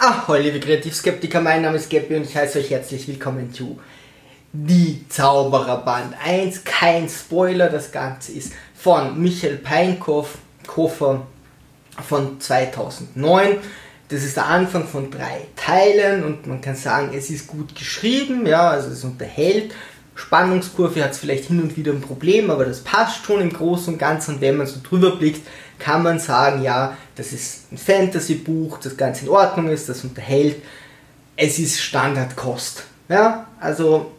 Ahoi, liebe Kreativskeptiker, mein Name ist Gabby und ich heiße euch herzlich willkommen zu Die Zaubererband 1. Kein Spoiler, das Ganze ist von Michael Peinkopf, Koffer von 2009. Das ist der Anfang von drei Teilen und man kann sagen, es ist gut geschrieben, ja, also es unterhält. Spannungskurve hat es vielleicht hin und wieder ein Problem, aber das passt schon im Großen und Ganzen. Wenn man so drüber blickt, kann man sagen, ja, das ist ein Fantasy-Buch, das ganz in Ordnung ist, das unterhält. Es ist Standardkost. Ja, also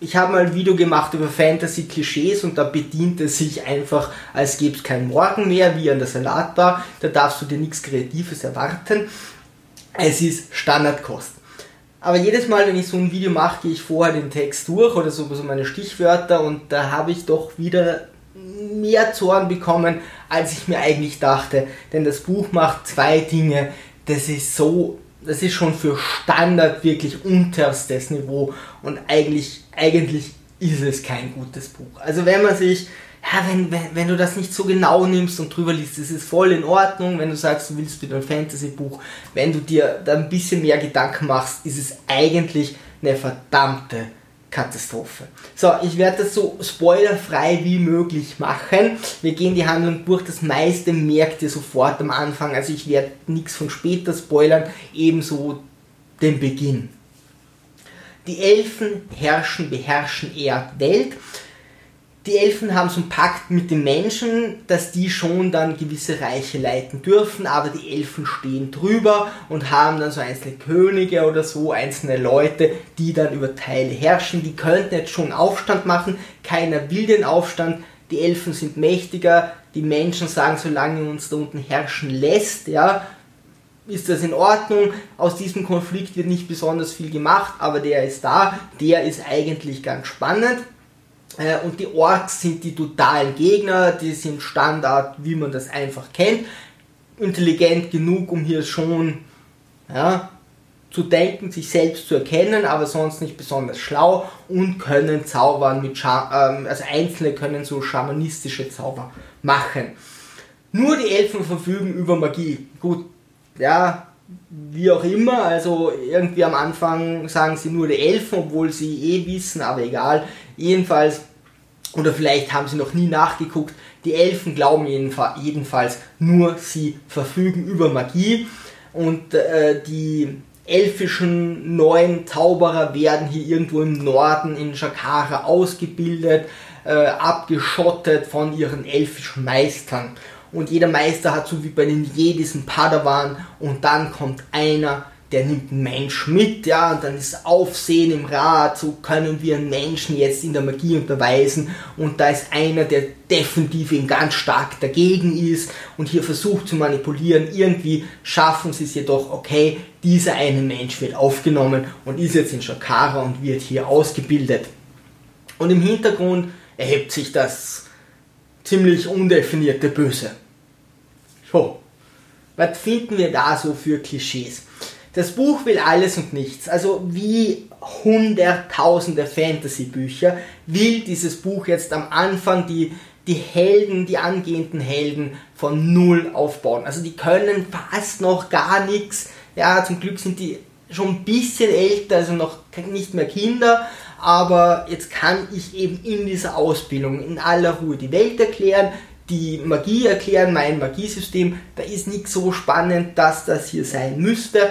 ich habe mal ein Video gemacht über Fantasy-Klischees und da bedient es sich einfach, als gäbe es keinen Morgen mehr, wie an der Salatbar. Da darfst du dir nichts Kreatives erwarten. Es ist Standardkost. Aber jedes Mal, wenn ich so ein Video mache, gehe ich vorher den Text durch oder so, so meine Stichwörter und da habe ich doch wieder mehr Zorn bekommen, als ich mir eigentlich dachte. Denn das Buch macht zwei Dinge. Das ist so das ist schon für Standard wirklich unterstes Niveau und eigentlich, eigentlich ist es kein gutes Buch. Also wenn man sich, ja, wenn, wenn, wenn du das nicht so genau nimmst und drüber liest, das ist voll in Ordnung, wenn du sagst, du willst wieder ein Fantasy-Buch, wenn du dir da ein bisschen mehr Gedanken machst, ist es eigentlich eine verdammte Katastrophe. So, ich werde das so spoilerfrei wie möglich machen. Wir gehen die Handlung durch. Das meiste merkt ihr sofort am Anfang. Also ich werde nichts von später spoilern. Ebenso den Beginn. Die Elfen herrschen, beherrschen Erdwelt die Elfen haben so einen Pakt mit den Menschen, dass die schon dann gewisse Reiche leiten dürfen, aber die Elfen stehen drüber und haben dann so einzelne Könige oder so, einzelne Leute, die dann über Teile herrschen. Die könnten jetzt schon Aufstand machen, keiner will den Aufstand, die Elfen sind mächtiger, die Menschen sagen, solange uns da unten herrschen lässt, ja, ist das in Ordnung. Aus diesem Konflikt wird nicht besonders viel gemacht, aber der ist da, der ist eigentlich ganz spannend. Äh, und die Orks sind die totalen Gegner, die sind Standard, wie man das einfach kennt. Intelligent genug, um hier schon ja, zu denken, sich selbst zu erkennen, aber sonst nicht besonders schlau und können zaubern mit Scha ähm, also Einzelne können so schamanistische Zauber machen. Nur die Elfen verfügen über Magie. Gut, ja, wie auch immer, also irgendwie am Anfang sagen sie nur die Elfen, obwohl sie eh wissen, aber egal. Jedenfalls, oder vielleicht haben sie noch nie nachgeguckt, die Elfen glauben jedenfalls nur, sie verfügen über Magie und äh, die elfischen neuen Zauberer werden hier irgendwo im Norden in Shakara ausgebildet, äh, abgeschottet von ihren elfischen Meistern. Und jeder Meister hat so wie bei den Jedis einen Padawan. Und dann kommt einer, der nimmt einen Mensch mit, ja, und dann ist Aufsehen im Rat, so können wir einen Menschen jetzt in der Magie unterweisen. Und da ist einer, der definitiv eben ganz stark dagegen ist und hier versucht zu manipulieren, irgendwie schaffen sie es jedoch, okay, dieser eine Mensch wird aufgenommen und ist jetzt in Shakara und wird hier ausgebildet. Und im Hintergrund erhebt sich das ziemlich undefinierte Böse. So, was finden wir da so für Klischees? Das Buch will alles und nichts. Also wie hunderttausende Fantasy-Bücher will dieses Buch jetzt am Anfang die, die Helden, die angehenden Helden von Null aufbauen. Also die können fast noch gar nichts. Ja, zum Glück sind die schon ein bisschen älter, also noch nicht mehr Kinder, aber jetzt kann ich eben in dieser Ausbildung in aller Ruhe die Welt erklären, die Magie erklären, mein Magiesystem. Da ist nichts so spannend, dass das hier sein müsste.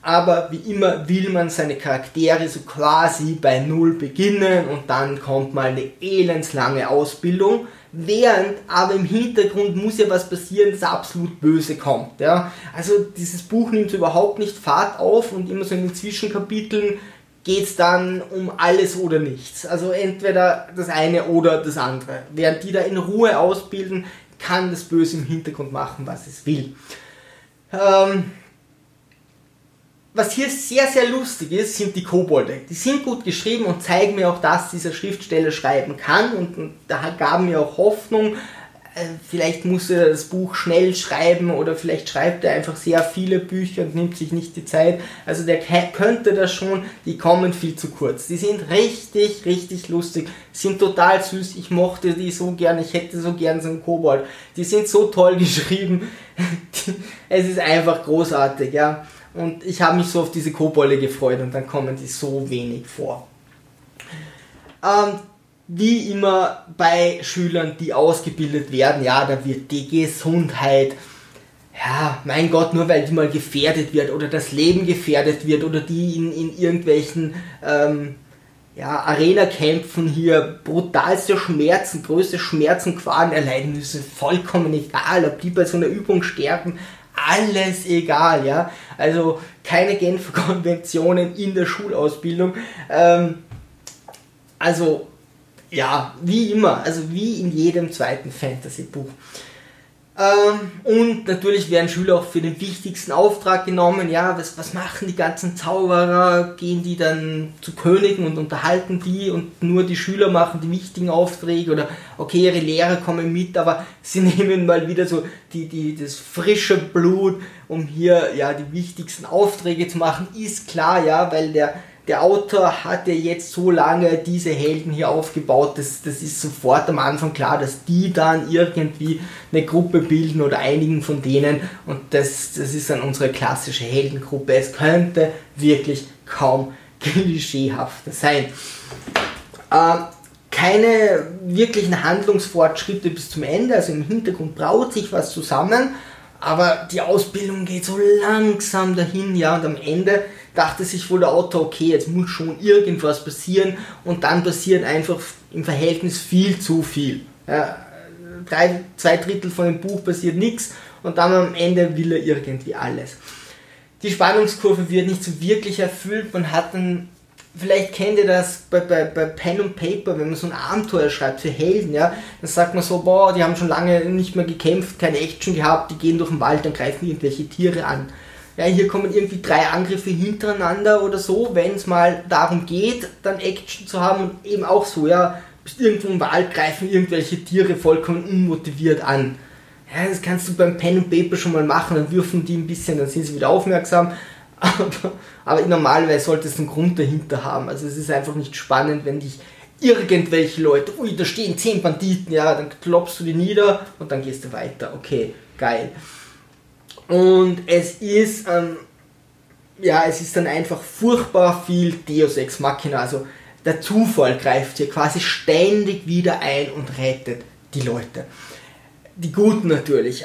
Aber wie immer will man seine Charaktere so quasi bei Null beginnen und dann kommt mal eine elendslange Ausbildung. Während aber im Hintergrund muss ja was passieren, das absolut böse kommt. Ja? Also dieses Buch nimmt überhaupt nicht Fahrt auf und immer so in den Zwischenkapiteln geht es dann um alles oder nichts. Also entweder das eine oder das andere. Während die da in Ruhe ausbilden, kann das Böse im Hintergrund machen, was es will. Ähm, was hier sehr, sehr lustig ist, sind die Kobolde. Die sind gut geschrieben und zeigen mir auch, dass dieser Schriftsteller schreiben kann und, und da gaben mir auch Hoffnung, vielleicht muss er das Buch schnell schreiben oder vielleicht schreibt er einfach sehr viele Bücher und nimmt sich nicht die Zeit. Also der könnte das schon, die kommen viel zu kurz. Die sind richtig, richtig lustig, sind total süß. Ich mochte die so gern, ich hätte so gern so einen Kobold. Die sind so toll geschrieben. es ist einfach großartig, ja. Und ich habe mich so auf diese Kobolde gefreut und dann kommen die so wenig vor. Ähm, wie immer bei Schülern, die ausgebildet werden, ja, da wird die Gesundheit, ja, mein Gott, nur weil die mal gefährdet wird oder das Leben gefährdet wird oder die in, in irgendwelchen ähm, ja, Arena-Kämpfen hier brutalste Schmerzen, größte Schmerzen, Qualen erleiden müssen, vollkommen egal, ob die bei so einer Übung sterben, alles egal, ja. Also keine Genfer Konventionen in der Schulausbildung. Ähm, also ja, wie immer, also wie in jedem zweiten Fantasy-Buch. Ähm, und natürlich werden Schüler auch für den wichtigsten Auftrag genommen. Ja, was, was machen die ganzen Zauberer? Gehen die dann zu Königen und unterhalten die und nur die Schüler machen die wichtigen Aufträge? Oder okay, ihre Lehrer kommen mit, aber sie nehmen mal wieder so die, die, das frische Blut, um hier ja die wichtigsten Aufträge zu machen. Ist klar, ja, weil der der Autor hat ja jetzt so lange diese Helden hier aufgebaut, das, das ist sofort am Anfang klar, dass die dann irgendwie eine Gruppe bilden oder einigen von denen und das, das ist dann unsere klassische Heldengruppe. Es könnte wirklich kaum klischeehafter sein. Äh, keine wirklichen Handlungsfortschritte bis zum Ende, also im Hintergrund braut sich was zusammen, aber die Ausbildung geht so langsam dahin, ja, und am Ende dachte sich wohl der Autor, okay, jetzt muss schon irgendwas passieren und dann passiert einfach im Verhältnis viel zu viel. Ja, drei, zwei Drittel von dem Buch passiert nichts und dann am Ende will er irgendwie alles. Die Spannungskurve wird nicht so wirklich erfüllt, man hat dann vielleicht kennt ihr das bei, bei, bei Pen und Paper, wenn man so ein Abenteuer schreibt für Helden, ja, dann sagt man so, boah, die haben schon lange nicht mehr gekämpft, keine Action gehabt, die gehen durch den Wald, dann greifen irgendwelche Tiere an ja, hier kommen irgendwie drei Angriffe hintereinander oder so, wenn es mal darum geht, dann Action zu haben und eben auch so, ja, bist irgendwo im Wald, greifen irgendwelche Tiere vollkommen unmotiviert an. Ja, das kannst du beim Pen und Paper schon mal machen, dann würfen die ein bisschen, dann sind sie wieder aufmerksam. Aber, aber normalerweise sollte es einen Grund dahinter haben. Also es ist einfach nicht spannend, wenn dich irgendwelche Leute, ui, da stehen zehn Banditen, ja, dann klopfst du die nieder und dann gehst du weiter. Okay, geil. Und es ist, ähm, ja, es ist dann einfach furchtbar viel Deus Ex Machina. Also der Zufall greift hier quasi ständig wieder ein und rettet die Leute. Die Guten natürlich.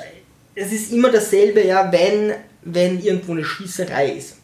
Es ist immer dasselbe, ja, wenn, wenn irgendwo eine Schießerei ist.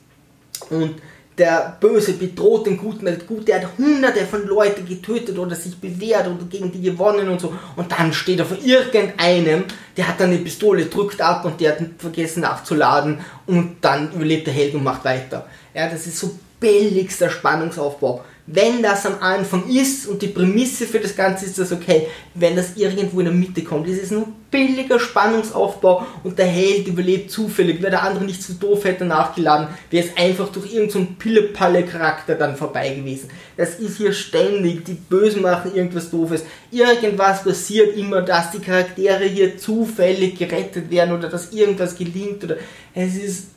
Und der Böse bedroht den Guten, der Gute hat hunderte von Leuten getötet oder sich bewährt oder gegen die gewonnen und so. Und dann steht er vor irgendeinem, der hat dann eine Pistole, drückt ab und der hat vergessen nachzuladen und dann überlebt der Held und macht weiter. Ja, das ist so billigster Spannungsaufbau. Wenn das am Anfang ist und die Prämisse für das Ganze ist das okay, wenn das irgendwo in der Mitte kommt, ist es nur billiger Spannungsaufbau und der Held überlebt zufällig, weil der andere nicht so doof hätte nachgeladen, wäre es einfach durch irgendeinen so Pille-Palle-Charakter dann vorbei gewesen. Das ist hier ständig, die Bösen machen irgendwas Doofes, irgendwas passiert immer, dass die Charaktere hier zufällig gerettet werden oder dass irgendwas gelingt oder es ist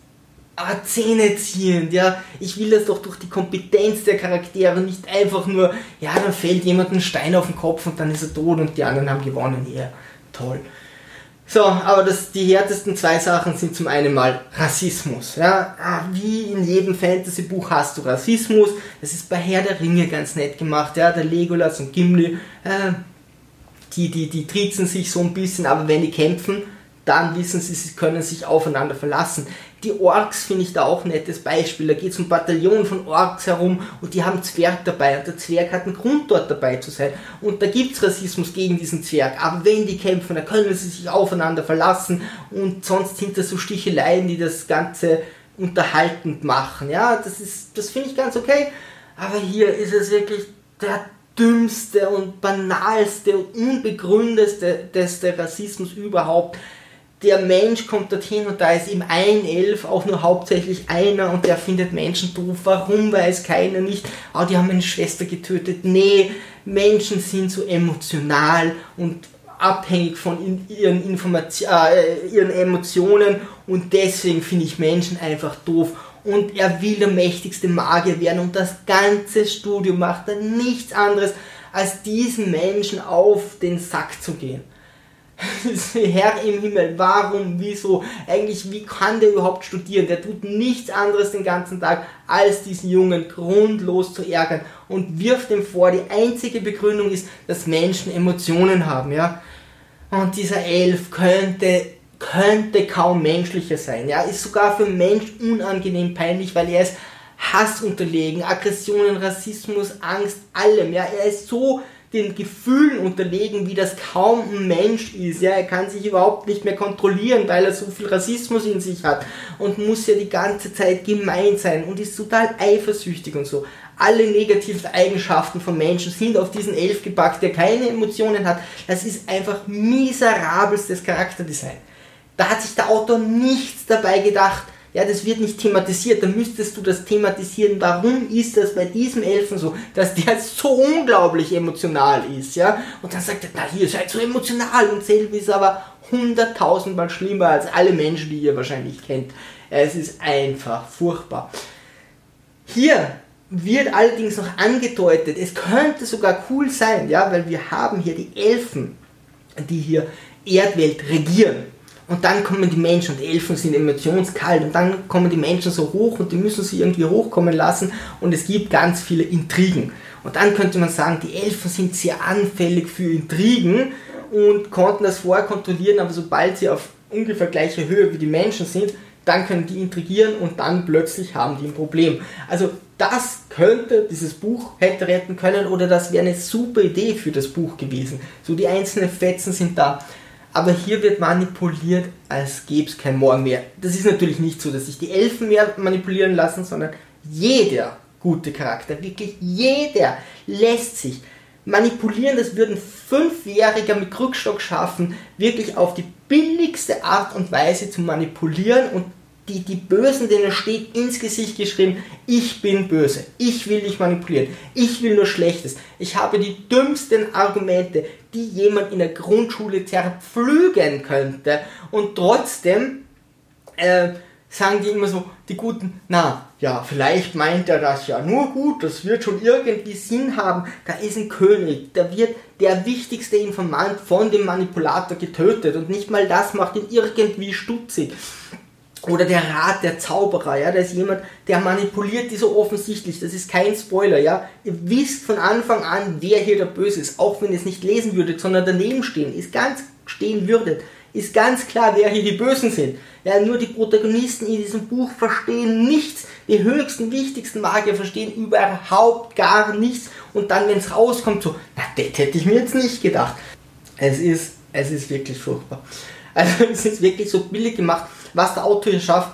ah, Zähne ziehend, ja. Ich will das doch durch die Kompetenz der Charaktere, nicht einfach nur, ja, dann fällt jemand ein Stein auf den Kopf und dann ist er tot und die anderen haben gewonnen. Ja, toll. So, aber das, die härtesten zwei Sachen sind zum einen mal Rassismus. Ja, ah, wie in jedem Fantasy-Buch hast du Rassismus. Das ist bei Herr der Ringe ganz nett gemacht. Ja, der Legolas und Gimli, äh, die, die, die trizen sich so ein bisschen, aber wenn die kämpfen, dann wissen sie, sie können sich aufeinander verlassen. Die Orks finde ich da auch ein nettes Beispiel. Da geht es um Bataillon von Orks herum und die haben Zwerg dabei und der Zwerg hat einen Grund dort dabei zu sein. Und da gibt es Rassismus gegen diesen Zwerg. Aber wenn die kämpfen, dann können sie sich aufeinander verlassen und sonst sind das so Sticheleien, die das Ganze unterhaltend machen. Ja, das ist, das finde ich ganz okay. Aber hier ist es wirklich der dümmste und banalste und unbegründetste Rassismus überhaupt der Mensch kommt dorthin und da ist ihm ein Elf, auch nur hauptsächlich einer und der findet Menschen doof. Warum weiß keiner nicht? Ah, die haben eine Schwester getötet. Nee, Menschen sind so emotional und abhängig von ihren, äh, ihren Emotionen und deswegen finde ich Menschen einfach doof. Und er will der mächtigste Magier werden und das ganze Studio macht dann nichts anderes, als diesen Menschen auf den Sack zu gehen Herr im Himmel, warum, wieso, eigentlich, wie kann der überhaupt studieren? Der tut nichts anderes den ganzen Tag, als diesen Jungen grundlos zu ärgern und wirft ihm vor, die einzige Begründung ist, dass Menschen Emotionen haben, ja. Und dieser Elf könnte, könnte kaum menschlicher sein, ja, ist sogar für Mensch unangenehm peinlich, weil er ist Hass unterlegen, Aggressionen, Rassismus, Angst, allem, ja, er ist so den Gefühlen unterlegen, wie das kaum ein Mensch ist. Ja, er kann sich überhaupt nicht mehr kontrollieren, weil er so viel Rassismus in sich hat und muss ja die ganze Zeit gemein sein und ist total eifersüchtig und so. Alle negativen Eigenschaften von Menschen sind auf diesen Elf gepackt, der keine Emotionen hat. Das ist einfach miserabelstes Charakterdesign. Da hat sich der Autor nichts dabei gedacht, ja, das wird nicht thematisiert, dann müsstest du das thematisieren. Warum ist das bei diesem Elfen so, dass der so unglaublich emotional ist, ja? Und dann sagt er, na, ihr seid so emotional und Selby ist aber hunderttausendmal schlimmer als alle Menschen, die ihr wahrscheinlich kennt. Es ist einfach furchtbar. Hier wird allerdings noch angedeutet, es könnte sogar cool sein, ja, weil wir haben hier die Elfen, die hier Erdwelt regieren. Und dann kommen die Menschen und Elfen sind emotionskalt und dann kommen die Menschen so hoch und die müssen sie irgendwie hochkommen lassen und es gibt ganz viele Intrigen. Und dann könnte man sagen, die Elfen sind sehr anfällig für Intrigen und konnten das vorher kontrollieren, aber sobald sie auf ungefähr gleicher Höhe wie die Menschen sind, dann können die intrigieren und dann plötzlich haben die ein Problem. Also das könnte dieses Buch hätte retten können oder das wäre eine super Idee für das Buch gewesen. So die einzelnen Fetzen sind da. Aber hier wird manipuliert, als gäbe es kein Morgen mehr. Das ist natürlich nicht so, dass sich die Elfen mehr manipulieren lassen, sondern jeder gute Charakter, wirklich jeder lässt sich manipulieren. Das würden Fünfjähriger mit Krückstock schaffen, wirklich auf die billigste Art und Weise zu manipulieren und die, die Bösen, denen steht ins Gesicht geschrieben, ich bin böse, ich will dich manipulieren, ich will nur Schlechtes, ich habe die dümmsten Argumente, die jemand in der Grundschule zerpflügen könnte. Und trotzdem äh, sagen die immer so, die Guten, na, ja, vielleicht meint er das ja nur gut, das wird schon irgendwie Sinn haben, da ist ein König, da wird der wichtigste Informant von dem Manipulator getötet. Und nicht mal das macht ihn irgendwie stutzig. Oder der Rat der Zauberer, ja, da ist jemand, der manipuliert die so offensichtlich, das ist kein Spoiler, ja. Ihr wisst von Anfang an, wer hier der Böse ist, auch wenn ihr es nicht lesen würdet, sondern daneben stehen, ist ganz stehen würdet, ist ganz klar, wer hier die Bösen sind. Ja, nur die Protagonisten in diesem Buch verstehen nichts, die höchsten, wichtigsten Magier verstehen überhaupt gar nichts und dann, wenn es rauskommt, so, na, das hätte ich mir jetzt nicht gedacht. Es ist, es ist wirklich furchtbar. Also, es ist wirklich so billig gemacht was der Autor schafft,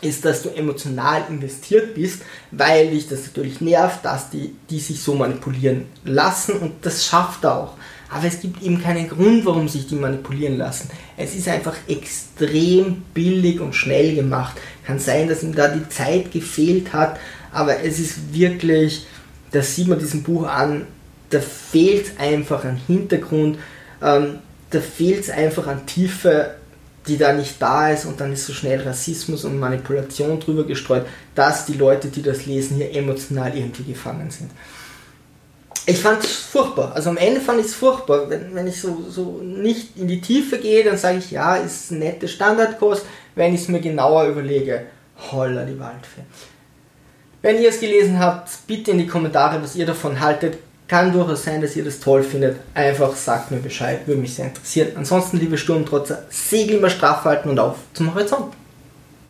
ist, dass du emotional investiert bist, weil dich das natürlich nervt, dass die, die sich so manipulieren lassen und das schafft er auch. Aber es gibt eben keinen Grund, warum sich die manipulieren lassen. Es ist einfach extrem billig und schnell gemacht. Kann sein, dass ihm da die Zeit gefehlt hat, aber es ist wirklich, das sieht man diesem Buch an, da fehlt einfach an Hintergrund, ähm, da fehlt es einfach an Tiefe die da nicht da ist und dann ist so schnell Rassismus und Manipulation drüber gestreut, dass die Leute, die das lesen, hier emotional irgendwie gefangen sind. Ich fand es furchtbar. Also am Ende fand ich es furchtbar. Wenn, wenn ich so, so nicht in die Tiefe gehe, dann sage ich, ja, ist eine nette Standardkost. Wenn ich es mir genauer überlege, holla die Waldfee. Wenn ihr es gelesen habt, bitte in die Kommentare, was ihr davon haltet. Kann durchaus sein, dass ihr das toll findet. Einfach sagt mir Bescheid, würde mich sehr interessieren. Ansonsten, liebe Sturmtrotzer, Segel immer straff halten und auf zum Horizont.